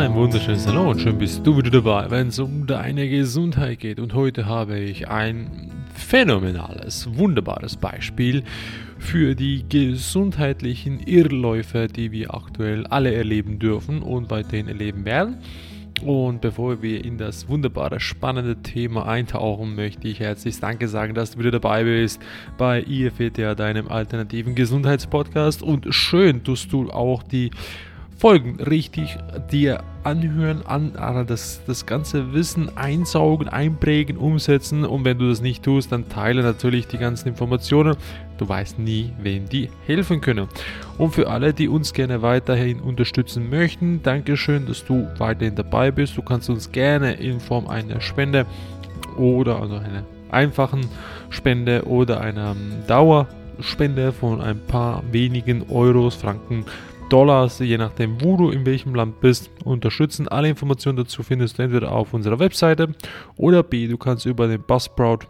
ein wunderschönes Hallo und schön bist du wieder dabei, wenn es um deine Gesundheit geht. Und heute habe ich ein phänomenales, wunderbares Beispiel für die gesundheitlichen Irrläufe, die wir aktuell alle erleben dürfen und weiterhin erleben werden. Und bevor wir in das wunderbare, spannende Thema eintauchen, möchte ich herzlich Danke sagen, dass du wieder dabei bist bei IFETA, deinem alternativen Gesundheitspodcast. Und schön, dass du auch die Folgen richtig dir anhören, an, das, das ganze Wissen einsaugen, einprägen, umsetzen. Und wenn du das nicht tust, dann teile natürlich die ganzen Informationen. Du weißt nie, wem die helfen können. Und für alle, die uns gerne weiterhin unterstützen möchten, Dankeschön, dass du weiterhin dabei bist. Du kannst uns gerne in Form einer Spende oder also einer einfachen Spende oder einer Dauerspende von ein paar wenigen Euros, Franken Dollars, je nachdem, wo du in welchem Land bist, unterstützen. Alle Informationen dazu findest du entweder auf unserer Webseite oder B, du kannst über den Buzzsprout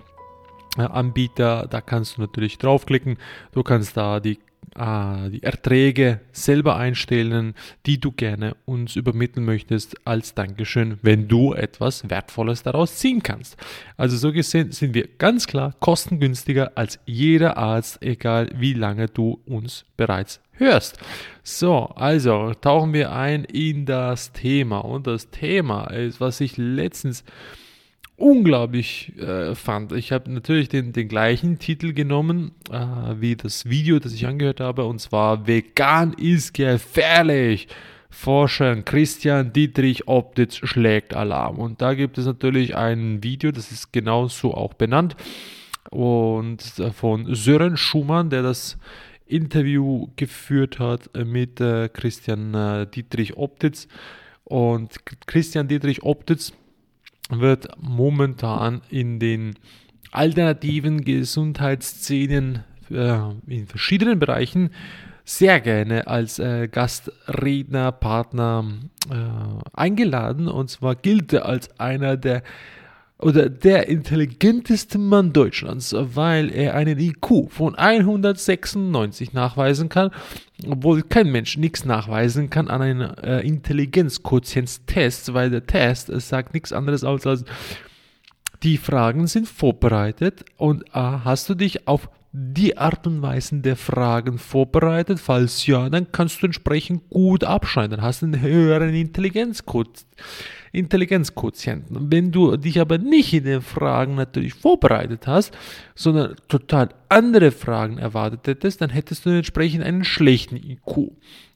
äh, Anbieter, da kannst du natürlich draufklicken. Du kannst da die äh, die Erträge selber einstellen, die du gerne uns übermitteln möchtest als Dankeschön, wenn du etwas Wertvolles daraus ziehen kannst. Also so gesehen sind wir ganz klar kostengünstiger als jeder Arzt, egal wie lange du uns bereits hörst. So, also tauchen wir ein in das Thema. Und das Thema ist, was ich letztens unglaublich äh, fand. Ich habe natürlich den, den gleichen Titel genommen äh, wie das Video, das ich angehört habe, und zwar Vegan ist gefährlich. Forscher Christian Dietrich Optitz schlägt Alarm. Und da gibt es natürlich ein Video, das ist genauso auch benannt. Und äh, von Sören Schumann, der das Interview geführt hat mit äh, Christian äh, Dietrich Optitz. Und Christian Dietrich Optitz wird momentan in den alternativen Gesundheitsszenen äh, in verschiedenen Bereichen sehr gerne als äh, Gastredner, Partner äh, eingeladen. Und zwar gilt er als einer der oder der intelligenteste Mann Deutschlands, weil er einen IQ von 196 nachweisen kann, obwohl kein Mensch nichts nachweisen kann an einem äh, Intelligenzquotientstest, weil der Test es sagt nichts anderes als, als die Fragen sind vorbereitet und äh, hast du dich auf die Art und Weise der Fragen vorbereitet? Falls ja, dann kannst du entsprechend gut abschneiden. Dann hast du einen höheren Intelligenzquotient. Intelligenzquotienten. Wenn du dich aber nicht in den Fragen natürlich vorbereitet hast, sondern total andere Fragen erwartet hättest, dann hättest du entsprechend einen schlechten IQ.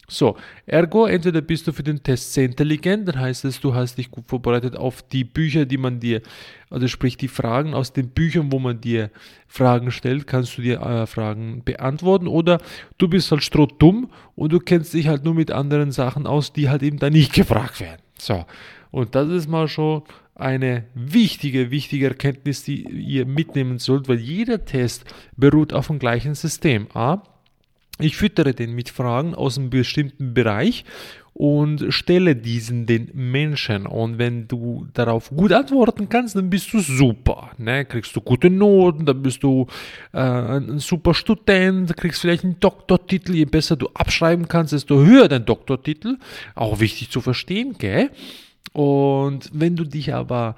So, ergo, entweder bist du für den Test sehr intelligent, dann heißt es, du hast dich gut vorbereitet auf die Bücher, die man dir, also sprich die Fragen aus den Büchern, wo man dir Fragen stellt, kannst du dir äh, Fragen beantworten, oder du bist halt strohdumm und du kennst dich halt nur mit anderen Sachen aus, die halt eben da nicht gefragt werden. So, und das ist mal schon eine wichtige, wichtige Erkenntnis, die ihr mitnehmen sollt, weil jeder Test beruht auf dem gleichen System. A, ich füttere den mit Fragen aus einem bestimmten Bereich und stelle diesen den Menschen. Und wenn du darauf gut antworten kannst, dann bist du super. Ne? Kriegst du gute Noten, dann bist du äh, ein super Student, kriegst vielleicht einen Doktortitel. Je besser du abschreiben kannst, desto höher dein Doktortitel. Auch wichtig zu verstehen, gell? Und wenn du dich aber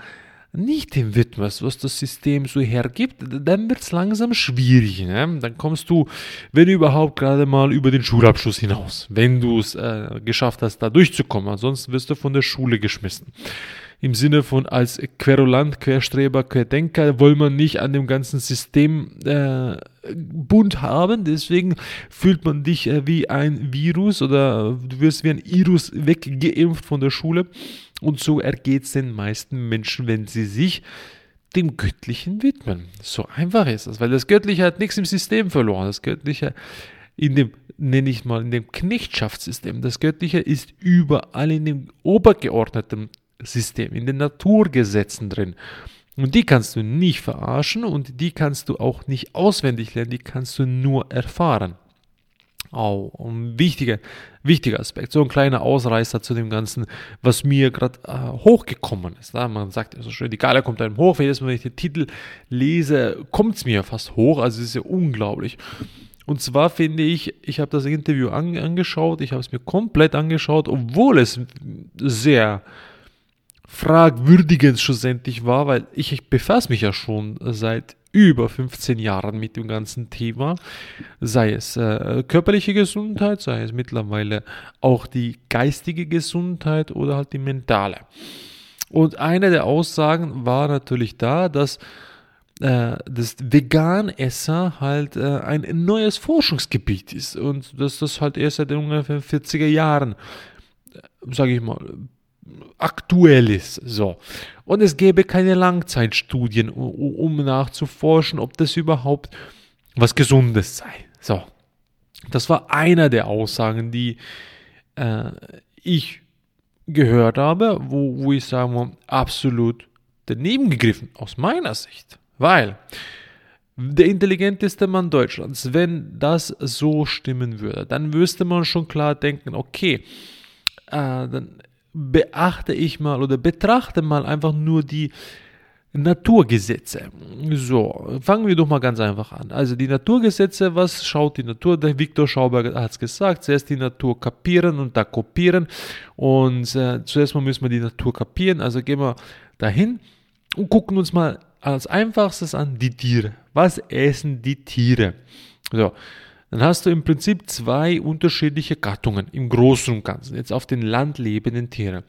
nicht dem widmest, was das System so hergibt, dann wird es langsam schwierig. Ne? Dann kommst du, wenn überhaupt, gerade mal über den Schulabschluss hinaus, wenn du es äh, geschafft hast, da durchzukommen. Ansonsten wirst du von der Schule geschmissen im Sinne von als Querulant, Querstreber, Querdenker wollen wir nicht an dem ganzen System äh, bunt haben. Deswegen fühlt man dich äh, wie ein Virus oder du wirst wie ein Virus weggeimpft von der Schule. Und so ergeht es den meisten Menschen, wenn sie sich dem Göttlichen widmen. So einfach ist das, weil das Göttliche hat nichts im System verloren. Das Göttliche in dem, nenne ich mal, in dem Knechtschaftssystem. Das Göttliche ist überall in dem obergeordneten System, in den Naturgesetzen drin. Und die kannst du nicht verarschen und die kannst du auch nicht auswendig lernen, die kannst du nur erfahren. Oh, ein wichtiger, wichtiger Aspekt. So ein kleiner Ausreißer zu dem Ganzen, was mir gerade äh, hochgekommen ist. Ja, man sagt ja so schön, die Gala kommt einem hoch. Jedes Mal, wenn ich den Titel lese, kommt es mir fast hoch. Also es ist ja unglaublich. Und zwar finde ich, ich habe das Interview an, angeschaut, ich habe es mir komplett angeschaut, obwohl es sehr fragwürdigend schlussendlich war, weil ich, ich befasse mich ja schon seit über 15 Jahren mit dem ganzen Thema, sei es äh, körperliche Gesundheit, sei es mittlerweile auch die geistige Gesundheit oder halt die mentale. Und eine der Aussagen war natürlich da, dass äh, das Veganesser halt äh, ein neues Forschungsgebiet ist und dass das halt erst seit ungefähr 40er Jahren, äh, sage ich mal, aktuell ist. So. Und es gäbe keine Langzeitstudien, um nachzuforschen, ob das überhaupt was Gesundes sei. So. Das war einer der Aussagen, die äh, ich gehört habe, wo, wo ich sagen muss, absolut daneben gegriffen, aus meiner Sicht. Weil der intelligenteste Mann Deutschlands, wenn das so stimmen würde, dann müsste man schon klar denken, okay, äh, dann beachte ich mal oder betrachte mal einfach nur die Naturgesetze. So, fangen wir doch mal ganz einfach an. Also die Naturgesetze, was schaut die Natur? Der Viktor Schauberg hat es gesagt, zuerst die Natur kapieren und da kopieren. Und äh, zuerst mal müssen wir die Natur kapieren. Also gehen wir dahin und gucken uns mal als einfachstes an die Tiere. Was essen die Tiere? So, dann hast du im Prinzip zwei unterschiedliche Gattungen im Großen und Ganzen, jetzt auf den Land lebenden Tieren.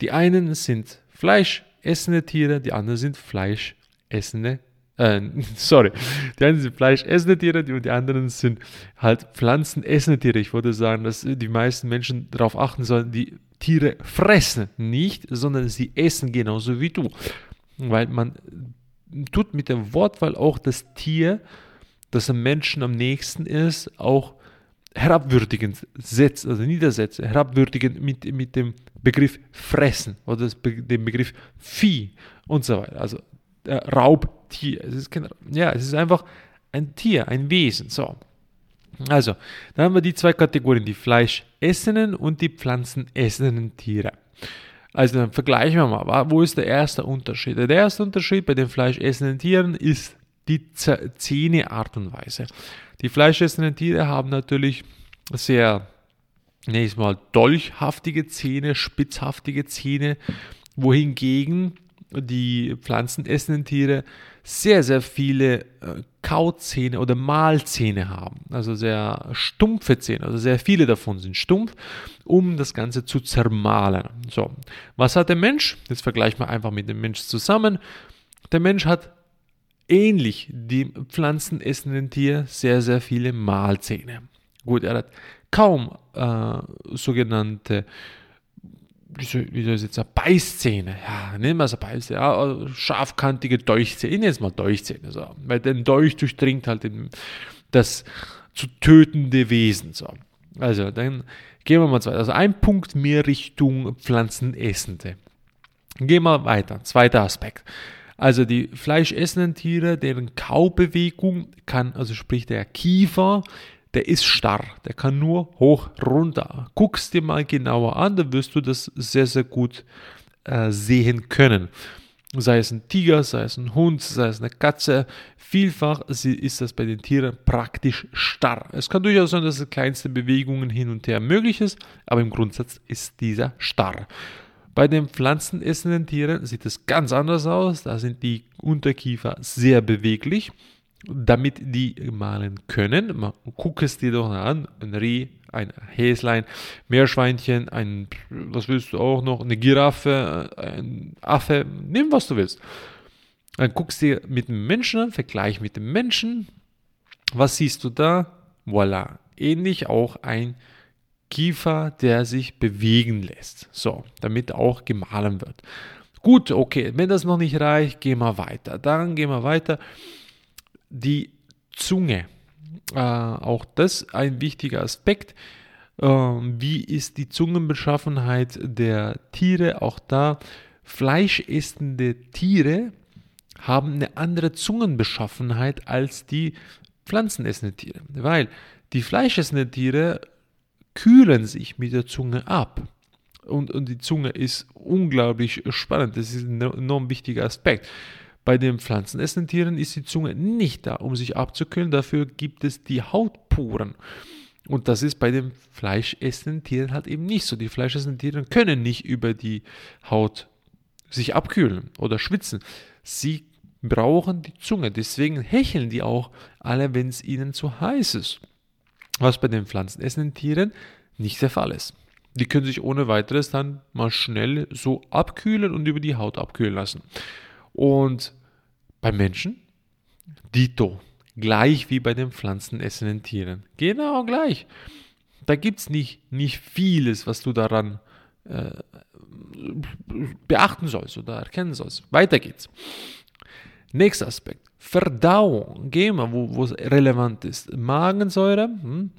Die einen sind fleischessende Tiere, die anderen sind fleischessende äh, sorry, die einen sind fleischessende Tiere und die anderen sind halt pflanzenessende Tiere. Ich würde sagen, dass die meisten Menschen darauf achten sollen, die Tiere fressen nicht, sondern sie essen genauso wie du. Weil man tut mit der Wortwahl auch das Tier das am Menschen am nächsten ist, auch herabwürdigend setzt, also niedersetzt, herabwürdigend mit, mit dem Begriff fressen oder das, dem Begriff Vieh und so weiter. Also äh, Raubtier. Es ist kein, ja, es ist einfach ein Tier, ein Wesen. So. Also, dann haben wir die zwei Kategorien, die fleischessenden und die pflanzenessenden Tiere. Also dann vergleichen wir mal, wo ist der erste Unterschied? Der erste Unterschied bei den fleischessenden Tieren ist die Zähneart und Weise. Die fleischessenden Tiere haben natürlich sehr, nächstes Mal, dolchhaftige Zähne, spitzhaftige Zähne, wohingegen die pflanzenessenden Tiere sehr, sehr viele äh, Kauzähne oder Mahlzähne haben. Also sehr stumpfe Zähne, also sehr viele davon sind stumpf, um das Ganze zu zermahlen. So, was hat der Mensch? Jetzt vergleichen wir einfach mit dem Mensch zusammen. Der Mensch hat ähnlich dem pflanzenessenden Tier sehr, sehr viele Mahlzähne. Gut, er hat kaum äh, sogenannte, wie soll, ich jetzt sagen, Beißzähne. Ja, nehmen wir es Beißzähne, ja, also scharfkantige Dolchzähne. Ich nenne es mal Dolchzähne, so, weil der Dolch durchdringt halt den, das zu tötende Wesen. So. Also, dann gehen wir mal weiter. Also ein Punkt mehr Richtung Pflanzenessende. Gehen wir weiter. Zweiter Aspekt. Also die fleischessenden Tiere, deren Kaubewegung kann, also sprich der Kiefer, der ist starr, der kann nur hoch runter. Guckst dir mal genauer an, dann wirst du das sehr, sehr gut äh, sehen können. Sei es ein Tiger, sei es ein Hund, sei es eine Katze, vielfach ist das bei den Tieren praktisch starr. Es kann durchaus sein, dass kleinste Bewegungen hin und her möglich ist, aber im Grundsatz ist dieser starr. Bei den pflanzenessenden Tieren sieht es ganz anders aus. Da sind die Unterkiefer sehr beweglich, damit die mahlen können. Guck es dir doch an, ein Reh, ein Häslein, Meerschweinchen, ein, was willst du auch noch, eine Giraffe, ein Affe, nimm was du willst. Dann guckst du dir mit dem Menschen an, vergleich mit dem Menschen. Was siehst du da? Voila. Ähnlich auch ein Kiefer, der sich bewegen lässt. So, damit auch gemahlen wird. Gut, okay, wenn das noch nicht reicht, gehen wir weiter. Dann gehen wir weiter. Die Zunge. Äh, auch das ein wichtiger Aspekt. Äh, wie ist die Zungenbeschaffenheit der Tiere? Auch da fleischessende Tiere haben eine andere Zungenbeschaffenheit als die pflanzenessenden Tiere. Weil die fleischessenden Tiere kühlen sich mit der Zunge ab. Und, und die Zunge ist unglaublich spannend. Das ist ein enorm wichtiger Aspekt. Bei den pflanzenessenden Tieren ist die Zunge nicht da, um sich abzukühlen. Dafür gibt es die Hautporen. Und das ist bei den fleischessenden Tieren halt eben nicht so. Die fleischessenden Tiere können nicht über die Haut sich abkühlen oder schwitzen. Sie brauchen die Zunge. Deswegen hecheln die auch alle, wenn es ihnen zu heiß ist. Was bei den pflanzenessenden Tieren nicht der Fall ist. Die können sich ohne weiteres dann mal schnell so abkühlen und über die Haut abkühlen lassen. Und beim Menschen, Dito, gleich wie bei den pflanzenessenden Tieren. Genau gleich. Da gibt es nicht, nicht vieles, was du daran äh, beachten sollst oder erkennen sollst. Weiter geht's. Nächster Aspekt. Verdauung. Gehen wir, wo es relevant ist. Magensäure hm,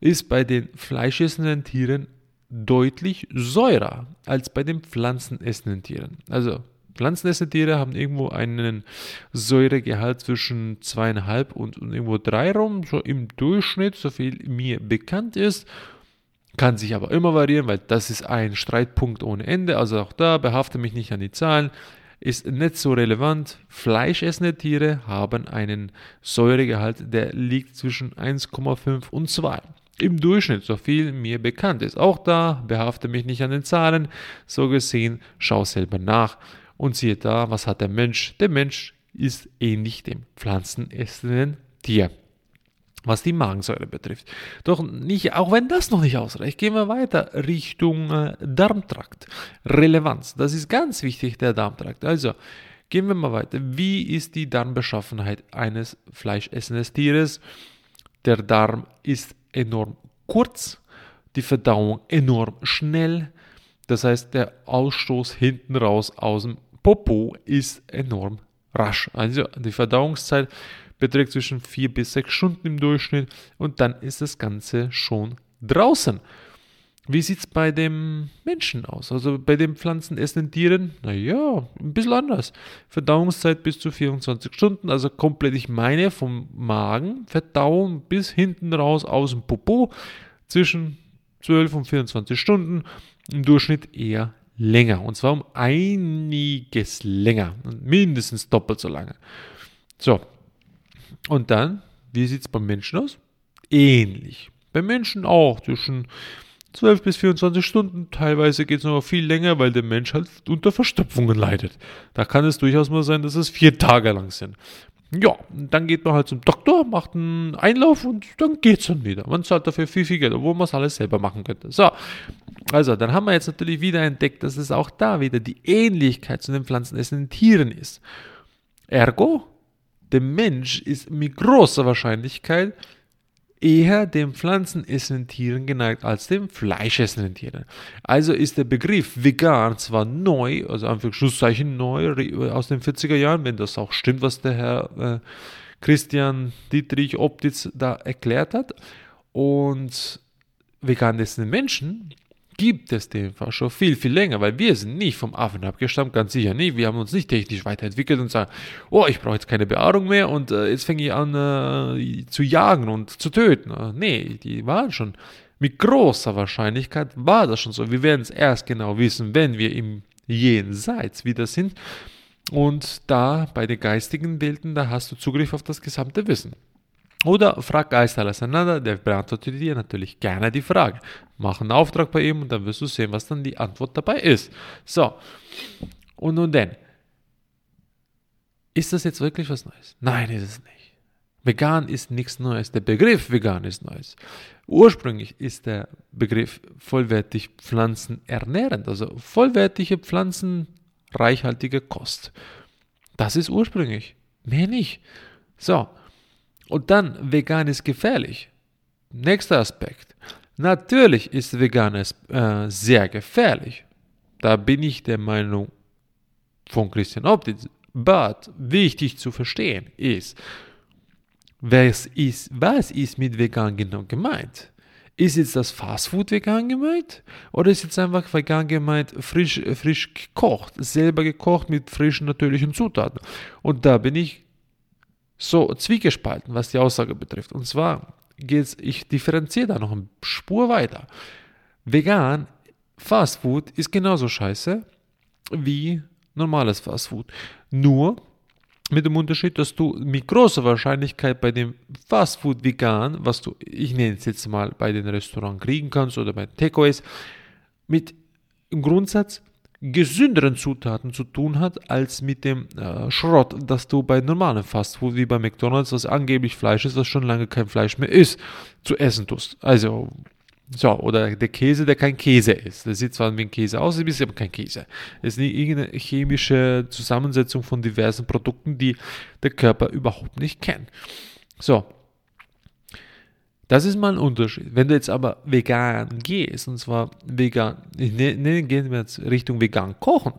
ist bei den fleischessenden Tieren deutlich säurer als bei den pflanzenessenden Tieren. Also pflanzenessende Tiere haben irgendwo einen Säuregehalt zwischen zweieinhalb und, und irgendwo drei rum, so im Durchschnitt, so viel mir bekannt ist. Kann sich aber immer variieren, weil das ist ein Streitpunkt ohne Ende. Also auch da behafte mich nicht an die Zahlen ist nicht so relevant. Fleischessende Tiere haben einen Säuregehalt, der liegt zwischen 1,5 und 2. Im Durchschnitt, so viel mir bekannt ist. Auch da behafte mich nicht an den Zahlen. So gesehen, schau selber nach und siehe da, was hat der Mensch? Der Mensch ist ähnlich dem pflanzenessenden Tier was die Magensäure betrifft. Doch nicht, auch wenn das noch nicht ausreicht, gehen wir weiter Richtung äh, Darmtrakt. Relevanz, das ist ganz wichtig, der Darmtrakt. Also gehen wir mal weiter. Wie ist die Darmbeschaffenheit eines fleischessenden Tieres? Der Darm ist enorm kurz, die Verdauung enorm schnell. Das heißt, der Ausstoß hinten raus aus dem Popo ist enorm rasch. Also die Verdauungszeit beträgt zwischen 4 bis 6 Stunden im Durchschnitt und dann ist das Ganze schon draußen. Wie sieht es bei dem Menschen aus? Also bei den pflanzenessenden Tieren? Naja, ein bisschen anders. Verdauungszeit bis zu 24 Stunden, also komplett, ich meine, vom Magen, Verdauung bis hinten raus aus dem Popo zwischen 12 und 24 Stunden, im Durchschnitt eher länger. Und zwar um einiges länger, mindestens doppelt so lange. So, und dann, wie sieht es beim Menschen aus? Ähnlich. Beim Menschen auch zwischen 12 bis 24 Stunden. Teilweise geht es noch viel länger, weil der Mensch halt unter Verstopfungen leidet. Da kann es durchaus mal sein, dass es vier Tage lang sind. Ja, dann geht man halt zum Doktor, macht einen Einlauf und dann geht es dann wieder. Man zahlt dafür viel, viel Geld, obwohl man es alles selber machen könnte. So, also dann haben wir jetzt natürlich wieder entdeckt, dass es auch da wieder die Ähnlichkeit zu den pflanzenessenden Tieren ist. Ergo, der Mensch ist mit großer Wahrscheinlichkeit eher den pflanzenessenden Tieren geneigt als den fleischessenden Tieren. Also ist der Begriff vegan zwar neu, also einfach Schlusszeichen neu aus den 40er Jahren, wenn das auch stimmt, was der Herr äh, Christian Dietrich Optitz da erklärt hat. Und vegan essende Menschen gibt es den Fall schon viel, viel länger, weil wir sind nicht vom Affen abgestammt, ganz sicher nicht. Wir haben uns nicht technisch weiterentwickelt und sagen, oh, ich brauche jetzt keine Behaarung mehr und äh, jetzt fange ich an äh, zu jagen und zu töten. Äh, nee, die waren schon, mit großer Wahrscheinlichkeit war das schon so. Wir werden es erst genau wissen, wenn wir im Jenseits wieder sind. Und da bei den geistigen Welten, da hast du Zugriff auf das gesamte Wissen. Oder frag Geist auseinander, der beantwortet dir natürlich gerne die Frage. Mach einen Auftrag bei ihm und dann wirst du sehen, was dann die Antwort dabei ist. So, und nun denn, ist das jetzt wirklich was Neues? Nein, ist es nicht. Vegan ist nichts Neues. Der Begriff vegan ist Neues. Ursprünglich ist der Begriff vollwertig pflanzenernährend, also vollwertige pflanzenreichhaltige Kost. Das ist ursprünglich. Mehr nicht. So, und dann, vegan ist gefährlich. Nächster Aspekt. Natürlich ist veganes äh, sehr gefährlich. Da bin ich der Meinung von Christian Optitz. But wichtig zu verstehen ist, was ist, was ist mit vegan genau gemeint? Ist jetzt das Fastfood vegan gemeint? Oder ist jetzt einfach vegan gemeint, frisch, frisch gekocht, selber gekocht mit frischen natürlichen Zutaten? Und da bin ich so zwiegespalten, was die Aussage betrifft. Und zwar geht es, ich differenziere da noch eine Spur weiter. Vegan, Fastfood ist genauso scheiße wie normales Fastfood. Nur mit dem Unterschied, dass du mit großer Wahrscheinlichkeit bei dem Fastfood vegan, was du, ich nenne es jetzt mal, bei den Restaurants kriegen kannst oder bei Takeaways, mit im Grundsatz gesünderen Zutaten zu tun hat, als mit dem äh, Schrott, das du bei normalen Fastfood wie bei McDonalds, was angeblich Fleisch ist, was schon lange kein Fleisch mehr ist, zu essen tust. Also, so, oder der Käse, der kein Käse ist. Der sieht zwar wie ein Käse aus, ist aber kein Käse. Es ist nicht irgendeine chemische Zusammensetzung von diversen Produkten, die der Körper überhaupt nicht kennt. So, das ist mal ein Unterschied. Wenn du jetzt aber vegan gehst, und zwar vegan, nenne, ne, gehen wir jetzt Richtung vegan kochen,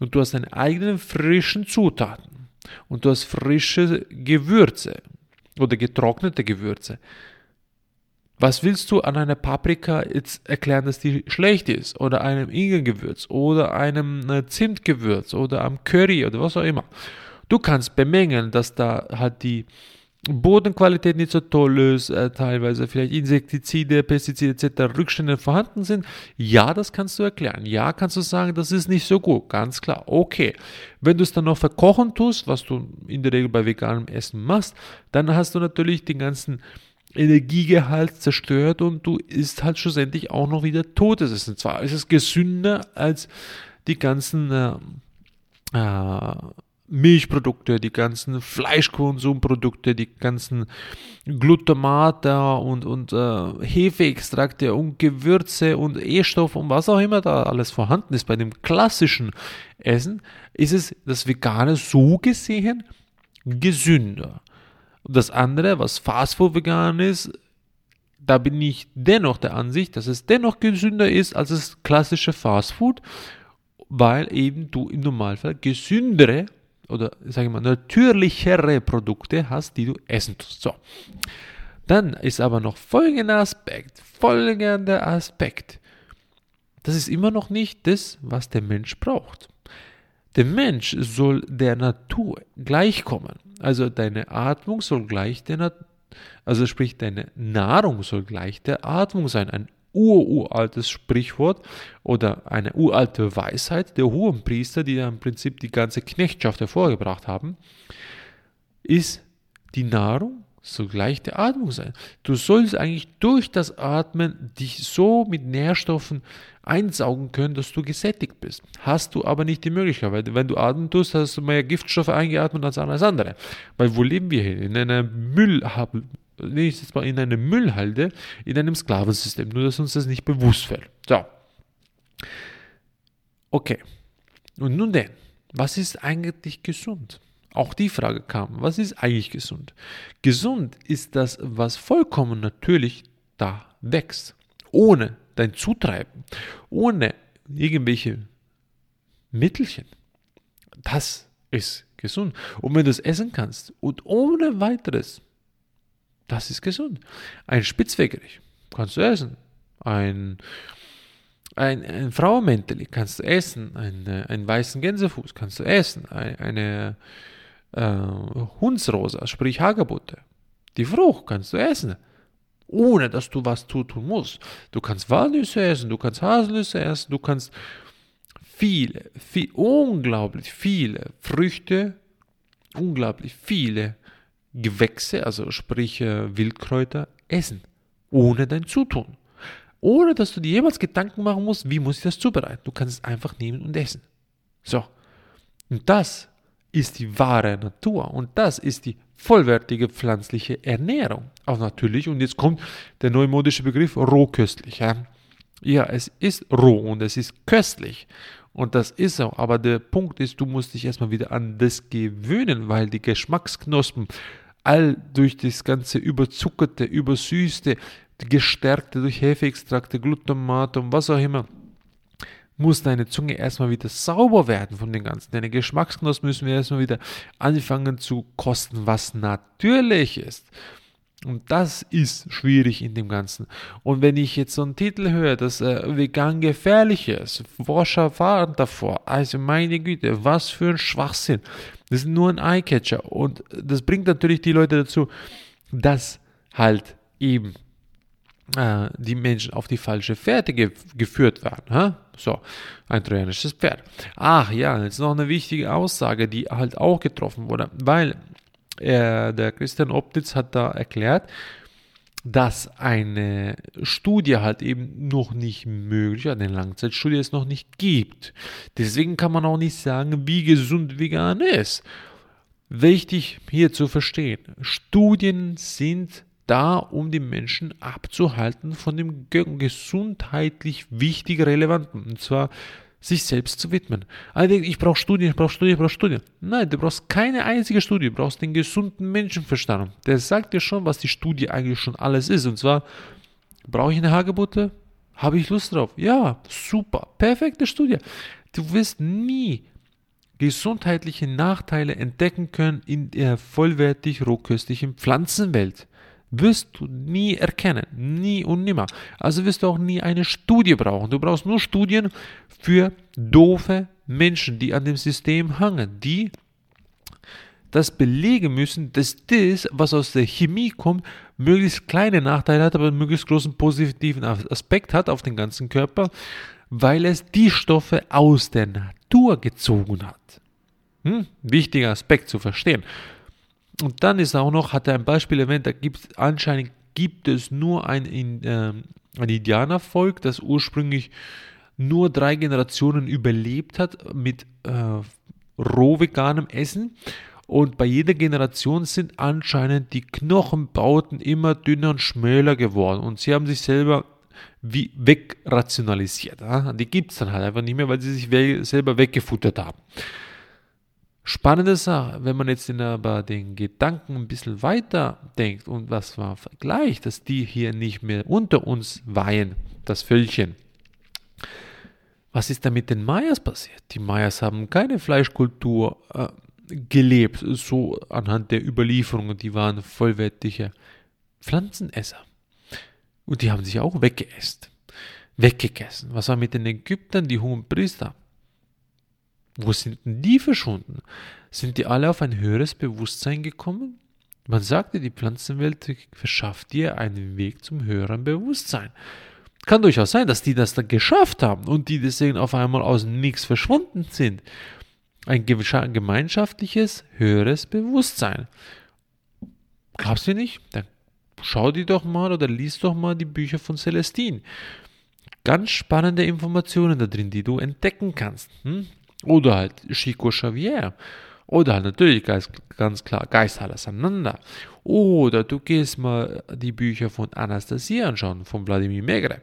und du hast deine eigenen frischen Zutaten und du hast frische Gewürze oder getrocknete Gewürze, was willst du an einer Paprika jetzt erklären, dass die schlecht ist? Oder einem Ingengewürz oder einem äh, Zimtgewürz oder am Curry oder was auch immer. Du kannst bemängeln, dass da halt die Bodenqualität nicht so toll ist, äh, teilweise vielleicht Insektizide, Pestizide etc. Rückstände vorhanden sind. Ja, das kannst du erklären. Ja, kannst du sagen, das ist nicht so gut. Ganz klar. Okay. Wenn du es dann noch verkochen tust, was du in der Regel bei veganem Essen machst, dann hast du natürlich den ganzen Energiegehalt zerstört und du isst halt schlussendlich auch noch wieder totes Essen. Zwar ist es gesünder als die ganzen äh, äh, Milchprodukte, die ganzen Fleischkonsumprodukte, die ganzen Glutamate und, und äh, Hefeextrakte und Gewürze und E-Stoff und was auch immer da alles vorhanden ist bei dem klassischen Essen, ist es das Vegane so gesehen gesünder. Und das andere, was Fastfood vegan ist, da bin ich dennoch der Ansicht, dass es dennoch gesünder ist als das klassische Fastfood, weil eben du im Normalfall gesündere oder sage ich mal natürlichere Produkte hast, die du essen tust. So. Dann ist aber noch folgender Aspekt, folgender Aspekt. Das ist immer noch nicht das, was der Mensch braucht. Der Mensch soll der Natur gleichkommen. Also deine Atmung soll gleich der Natur, also sprich deine Nahrung soll gleich der Atmung sein. Ein ururaltes Sprichwort oder eine uralte Weisheit der hohen Priester, die im Prinzip die ganze Knechtschaft hervorgebracht haben, ist die Nahrung soll gleich der Atmung sein. Du sollst eigentlich durch das Atmen dich so mit Nährstoffen einsaugen können, dass du gesättigt bist. Hast du aber nicht die Möglichkeit, weil wenn du atmen tust, hast du mehr Giftstoffe eingeatmet als alles andere. Weil wo leben wir hier? In einer Müllhalde, nenne ich jetzt mal in einer Müllhalde, in einem Sklavensystem, nur dass uns das nicht bewusst fällt. So. Okay. Und nun denn, was ist eigentlich gesund? Auch die Frage kam, was ist eigentlich gesund? Gesund ist das, was vollkommen natürlich da wächst, ohne dein Zutreiben, ohne irgendwelche Mittelchen. Das ist gesund. Und wenn du es essen kannst und ohne weiteres, das ist gesund. Ein Spitzwegerich kannst du essen. Ein, ein, ein Frauenmänteli kannst du essen. Ein, einen weißen Gänsefuß kannst du essen. Ein, eine äh, Hundsrosa, sprich Hagebutte. Die Frucht kannst du essen, ohne dass du was tun musst. Du kannst Walnüsse essen, du kannst Haselnüsse essen, du kannst viele, viel, unglaublich viele Früchte, unglaublich viele Gewächse, also sprich äh, Wildkräuter, essen, ohne dein Zutun. Ohne dass du dir jemals Gedanken machen musst, wie muss ich das zubereiten. Du kannst es einfach nehmen und essen. So. Und das ist die wahre Natur und das ist die vollwertige pflanzliche Ernährung. Auch natürlich, und jetzt kommt der neumodische Begriff rohköstlich. Ja? ja, es ist roh und es ist köstlich. Und das ist so. Aber der Punkt ist, du musst dich erstmal wieder an das gewöhnen, weil die Geschmacksknospen all durch das ganze überzuckerte, übersüßte, gestärkte durch Hefeextrakte, Glutamat und was auch immer, muss deine Zunge erstmal wieder sauber werden von den ganzen. Deine Geschmacksknospen müssen wir erstmal wieder anfangen zu kosten, was natürlich ist. Und das ist schwierig in dem Ganzen. Und wenn ich jetzt so einen Titel höre, dass äh, vegan gefährlich ist, Forscher warnen davor, also meine Güte, was für ein Schwachsinn. Das ist nur ein Eyecatcher. Und das bringt natürlich die Leute dazu, dass halt eben äh, die Menschen auf die falsche Fährte ge geführt werden. Hä? So, ein trojanisches Pferd. Ach ja, jetzt noch eine wichtige Aussage, die halt auch getroffen wurde, weil äh, der Christian Optitz hat da erklärt, dass eine Studie halt eben noch nicht möglich, eine Langzeitstudie es noch nicht gibt. Deswegen kann man auch nicht sagen, wie gesund vegan ist. Wichtig hier zu verstehen, Studien sind da, um die Menschen abzuhalten von dem gesundheitlich wichtig Relevanten. Und zwar sich selbst zu widmen. Also ich brauche Studien, ich brauche Studien, ich brauche Studien. Nein, du brauchst keine einzige Studie, du brauchst den gesunden Menschenverstand. Der sagt dir schon, was die Studie eigentlich schon alles ist. Und zwar, brauche ich eine Hagebutte? Habe ich Lust drauf? Ja, super, perfekte Studie. Du wirst nie gesundheitliche Nachteile entdecken können in der vollwertig rohköstlichen Pflanzenwelt wirst du nie erkennen. Nie und nimmer. Also wirst du auch nie eine Studie brauchen. Du brauchst nur Studien für doofe Menschen, die an dem System hangen, die das belegen müssen, dass das, was aus der Chemie kommt, möglichst kleine Nachteile hat, aber einen möglichst großen positiven Aspekt hat auf den ganzen Körper, weil es die Stoffe aus der Natur gezogen hat. Hm? Wichtiger Aspekt zu verstehen. Und dann ist auch noch, hat er ein Beispiel erwähnt, da gibt es anscheinend gibt es nur ein, in, äh, ein Indianervolk, das ursprünglich nur drei Generationen überlebt hat mit äh, roh veganem Essen. Und bei jeder Generation sind anscheinend die Knochenbauten immer dünner und schmäler geworden. Und sie haben sich selber wie wegrationalisiert. Ja? Die gibt es dann halt einfach nicht mehr, weil sie sich selber weggefuttert haben. Spannende Sache, wenn man jetzt aber den Gedanken ein bisschen weiter denkt und was war vergleicht, dass die hier nicht mehr unter uns weihen, das Völlchen. Was ist da mit den Mayas passiert? Die Mayas haben keine Fleischkultur äh, gelebt, so anhand der Überlieferungen, die waren vollwertige Pflanzenesser. Und die haben sich auch weggegessen. Weggegessen. Was war mit den Ägyptern, die hohen Priester? Wo sind denn die verschwunden? Sind die alle auf ein höheres Bewusstsein gekommen? Man sagte, die Pflanzenwelt verschafft dir einen Weg zum höheren Bewusstsein. Kann durchaus sein, dass die das dann geschafft haben und die deswegen auf einmal aus nichts verschwunden sind. Ein gemeinschaftliches, höheres Bewusstsein. Glaubst du nicht? Dann schau dir doch mal oder lies doch mal die Bücher von Celestine. Ganz spannende Informationen da drin, die du entdecken kannst. Hm? Oder halt Chico Xavier. Oder halt natürlich ganz, ganz klar Geist alles aneinander. Oder du gehst mal die Bücher von Anastasia anschauen, von Wladimir Megre.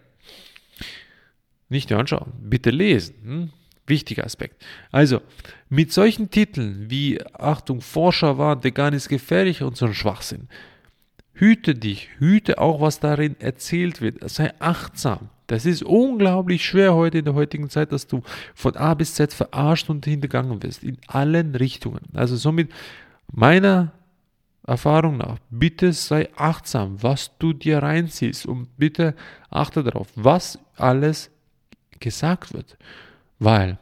Nicht nur anschauen, bitte lesen. Hm? Wichtiger Aspekt. Also, mit solchen Titeln wie Achtung, Forscher warnt, vegan ist gefährlich und so ein Schwachsinn. Hüte dich, hüte auch, was darin erzählt wird. Sei achtsam. Das ist unglaublich schwer heute in der heutigen Zeit, dass du von A bis Z verarscht und hintergangen wirst. In allen Richtungen. Also somit meiner Erfahrung nach, bitte sei achtsam, was du dir reinziehst und bitte achte darauf, was alles gesagt wird. Weil,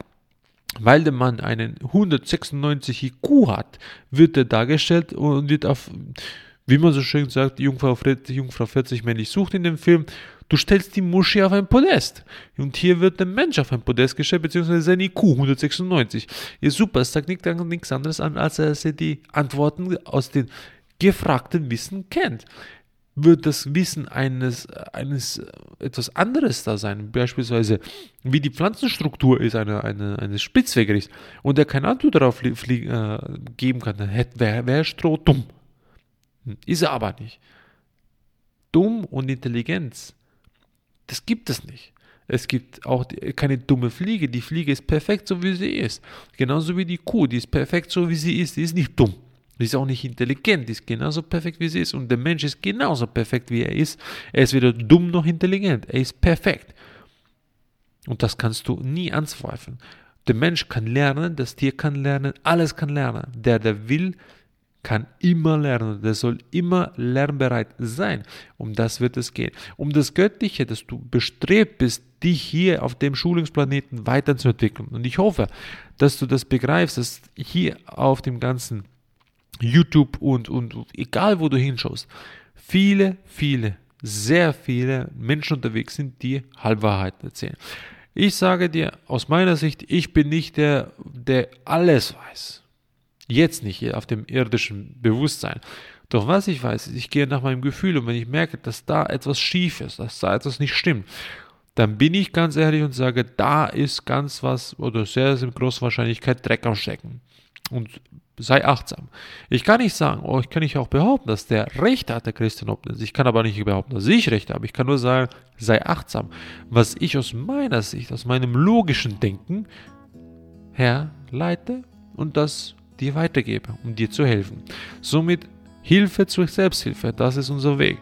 weil der Mann einen 196 IQ hat, wird er dargestellt und wird auf, wie man so schön sagt, Jungfrau 40, Jungfrau 40 männlich sucht in dem Film Du stellst die Muschi auf ein Podest. Und hier wird der Mensch auf ein Podest gestellt, beziehungsweise sein IQ 196. Ja, super, es sagt nichts anderes an, als dass er die Antworten aus dem gefragten Wissen kennt. Wird das Wissen eines, eines etwas anderes da sein, beispielsweise wie die Pflanzenstruktur ist eine, eine, eines Spitzwegerichs, und er keine Antwort darauf äh, geben kann, dann wäre wär Stroh dumm. Ist er aber nicht. Dumm und Intelligenz das gibt es nicht. Es gibt auch keine dumme Fliege. Die Fliege ist perfekt, so wie sie ist. Genauso wie die Kuh, die ist perfekt, so wie sie ist. Die ist nicht dumm. Die ist auch nicht intelligent. Die ist genauso perfekt, wie sie ist. Und der Mensch ist genauso perfekt, wie er ist. Er ist weder dumm noch intelligent. Er ist perfekt. Und das kannst du nie anzweifeln. Der Mensch kann lernen, das Tier kann lernen, alles kann lernen. Der, der will, kann immer lernen. Der soll immer lernbereit sein. Um das wird es gehen. Um das Göttliche, dass du bestrebt bist, dich hier auf dem Schulungsplaneten weiterzuentwickeln. Und ich hoffe, dass du das begreifst, dass hier auf dem ganzen YouTube und, und egal wo du hinschaust, viele, viele sehr viele Menschen unterwegs sind, die Halbwahrheiten erzählen. Ich sage dir aus meiner Sicht, ich bin nicht der, der alles weiß. Jetzt nicht auf dem irdischen Bewusstsein. Doch was ich weiß, ist, ich gehe nach meinem Gefühl und wenn ich merke, dass da etwas schief ist, dass da etwas nicht stimmt, dann bin ich ganz ehrlich und sage, da ist ganz was oder sehr, sehr große Wahrscheinlichkeit Dreck am Stecken. Und sei achtsam. Ich kann nicht sagen, oh, ich kann nicht auch behaupten, dass der Recht hat, der Christian Obnitz. Ich kann aber nicht behaupten, dass ich Recht habe. Ich kann nur sagen, sei achtsam. Was ich aus meiner Sicht, aus meinem logischen Denken herleite und das dir weitergebe, um dir zu helfen. Somit Hilfe zur Selbsthilfe, das ist unser Weg.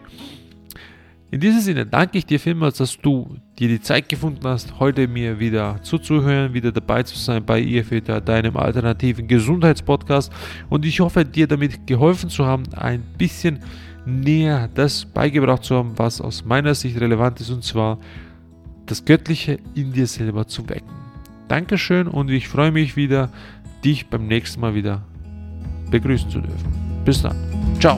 In diesem Sinne danke ich dir vielmals, dass du dir die Zeit gefunden hast, heute mir wieder zuzuhören, wieder dabei zu sein bei IFETA, deinem alternativen Gesundheitspodcast. Und ich hoffe, dir damit geholfen zu haben, ein bisschen näher das beigebracht zu haben, was aus meiner Sicht relevant ist, und zwar das Göttliche in dir selber zu wecken. Dankeschön und ich freue mich wieder, dich beim nächsten Mal wieder begrüßen zu dürfen. Bis dann. Ciao.